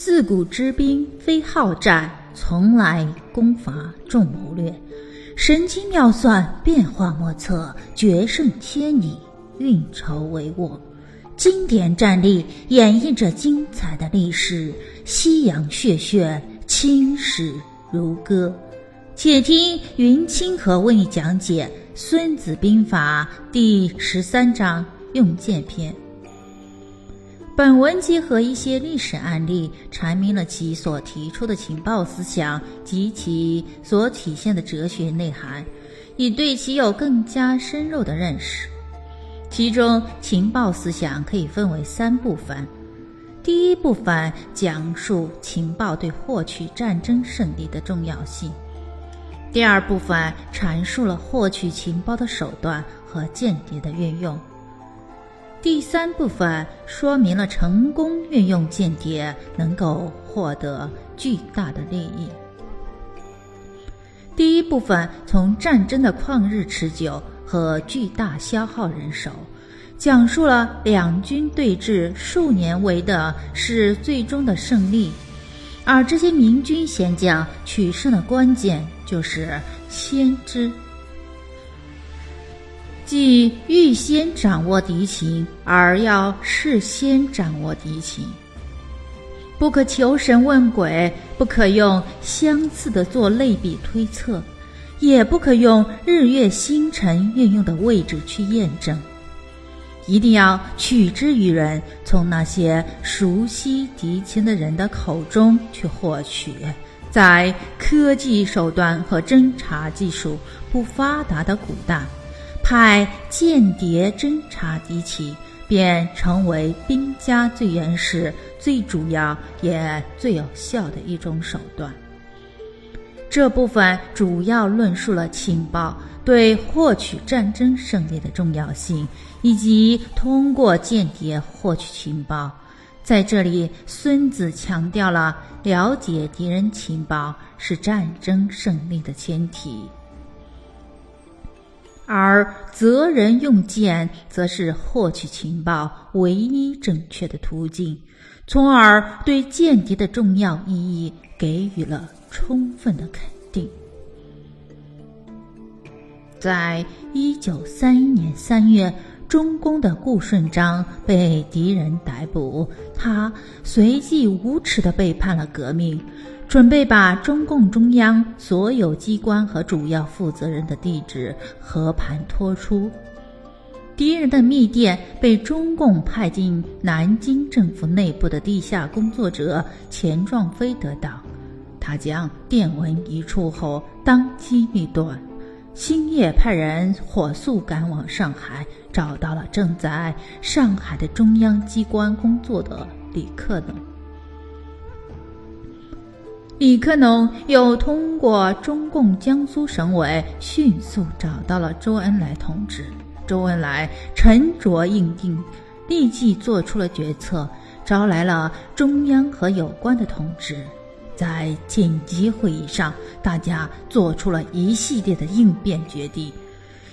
自古之兵非好战，从来攻伐重谋略。神机妙算，变化莫测，决胜千里，运筹帷幄。经典战例演绎着精彩的历史，夕阳血血，青史如歌。且听云清河为你讲解《孙子兵法》第十三章用剑篇。本文结合一些历史案例，阐明了其所提出的情报思想及其所体现的哲学内涵，以对其有更加深入的认识。其中，情报思想可以分为三部分。第一部分讲述情报对获取战争胜利的重要性；第二部分阐述了获取情报的手段和间谍的运用；第三部分说明了成功运用间谍能够获得巨大的利益。第一部分从战争的旷日持久。和巨大消耗人手，讲述了两军对峙数年为的是最终的胜利，而这些明军贤将取胜的关键就是先知，既预先掌握敌情，而要事先掌握敌情，不可求神问鬼，不可用相似的做类比推测。也不可用日月星辰运用的位置去验证，一定要取之于人，从那些熟悉敌情的人的口中去获取。在科技手段和侦察技术不发达的古代，派间谍侦察敌情，便成为兵家最原始、最主要也最有效的一种手段。这部分主要论述了情报对获取战争胜利的重要性，以及通过间谍获取情报。在这里，孙子强调了了解敌人情报是战争胜利的前提，而择人用剑则是获取情报唯一正确的途径，从而对间谍的重要意义给予了。充分的肯定。在一九三一年三月，中宫的顾顺章被敌人逮捕，他随即无耻的背叛了革命，准备把中共中央所有机关和主要负责人的地址和盘托出。敌人的密电被中共派进南京政府内部的地下工作者钱壮飞得到。他将电文一出后，当机立断，星夜派人火速赶往上海，找到了正在上海的中央机关工作的李克农。李克农又通过中共江苏省委迅速找到了周恩来同志。周恩来沉着应定，立即做出了决策，招来了中央和有关的同志。在紧急会议上，大家做出了一系列的应变决定。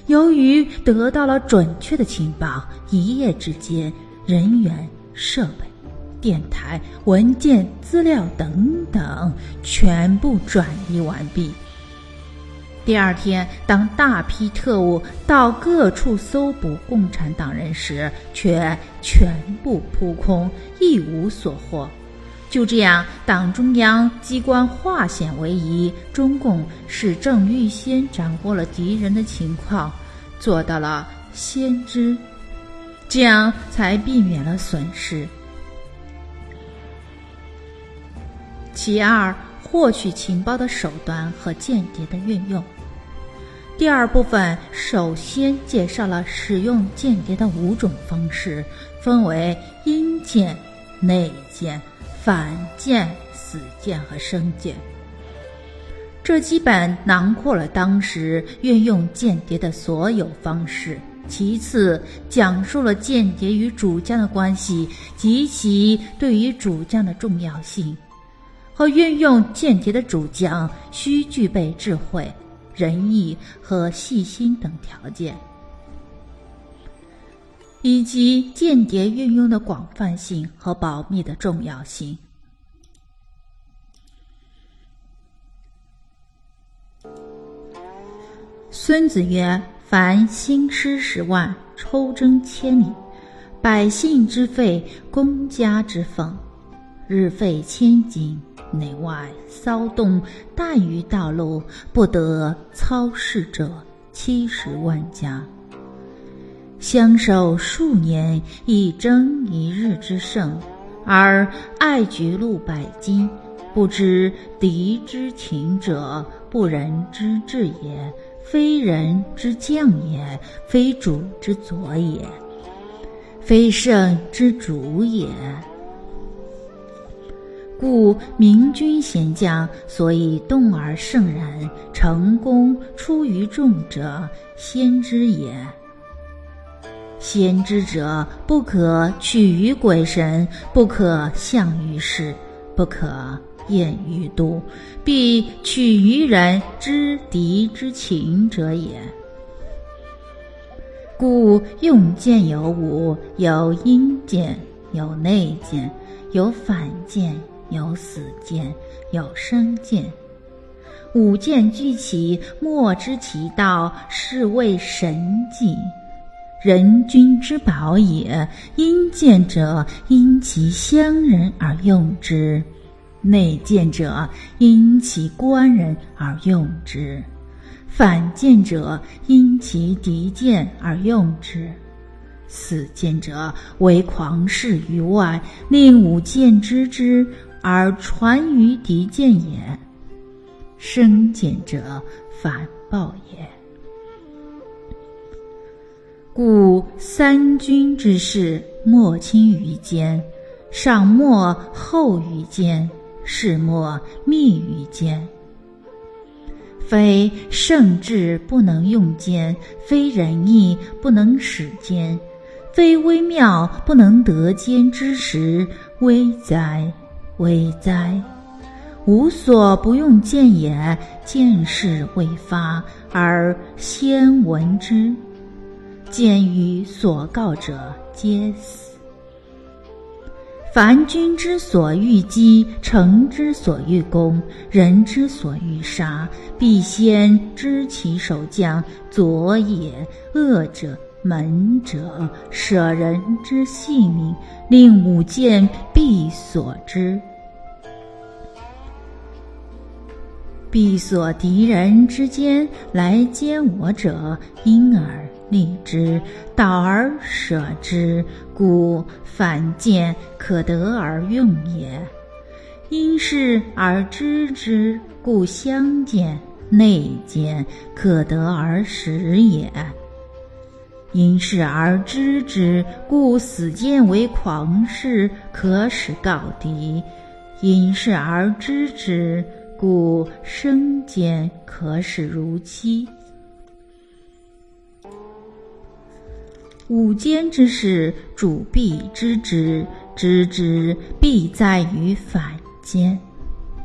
由于得到了准确的情报，一夜之间，人员、设备、电台、文件、资料等等全部转移完毕。第二天，当大批特务到各处搜捕共产党人时，却全部扑空，一无所获。就这样，党中央机关化险为夷，中共始政预先掌握了敌人的情况，做到了先知，这样才避免了损失。其二，获取情报的手段和间谍的运用。第二部分首先介绍了使用间谍的五种方式，分为阴间、内间。反间、死间和生间，这基本囊括了当时运用间谍的所有方式。其次，讲述了间谍与主将的关系及其对于主将的重要性，和运用间谍的主将，需具备智慧、仁义和细心等条件。以及间谍运用的广泛性和保密的重要性。孙子曰，凡兴师十万，抽征千里，百姓之费，公家之奉，日费千金。内外骚动，怠于道路，不得操事者七十万家。相守数年，以争一日之胜，而爱菊露百金，不知敌之情者，不仁之至也。”非人之将也，非主之佐也，非圣之主也。故明君贤将，所以动而胜然，成功出于众者，先知也。先知者，不可取于鬼神，不可象于世，不可。厌于度，必取于人知敌之情者也。故用剑有五：有阴剑，有内剑，有反剑，有死剑，有生剑。五剑俱起，莫知其道，是谓神迹。人君之宝也。阴剑者，因其乡人而用之。内见者因其官人而用之，反见者因其敌见而用之，死见者为狂士于外，令吾见知之而传于敌见也。生见者反报也。故三军之事，莫轻于奸，上莫厚于奸。事莫密于奸，非圣智不能用奸，非仁义不能使奸，非微妙不能得间之时，危哉，危哉！无所不用见也，见事未发而先闻之，见于所告者皆死。凡君之所欲击，臣之所欲攻，人之所欲杀，必先知其守将左也。恶者、门者，舍人之性命，令吾见必所知。必所敌人之间来奸我者，因而。立之，导而舍之，故反见可得而用也。因事而知之，故相见；内见可得而使也。因事而知之，故死见为狂士，可使告敌；因事而知之，故生见可使如妻。五间之事，主必知之，知之必在于反间，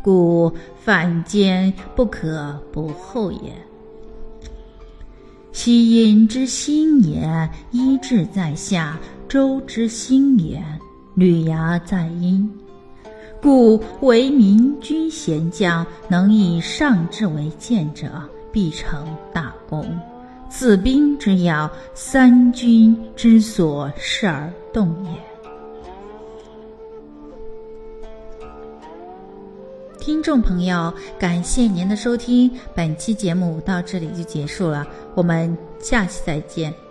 故反间不可不后也。其阴之心也，一志在下；周之心也，履牙在阴。故为民君贤将，能以上智为鉴者，必成大功。此兵之要，三军之所视而动也。听众朋友，感谢您的收听，本期节目到这里就结束了，我们下期再见。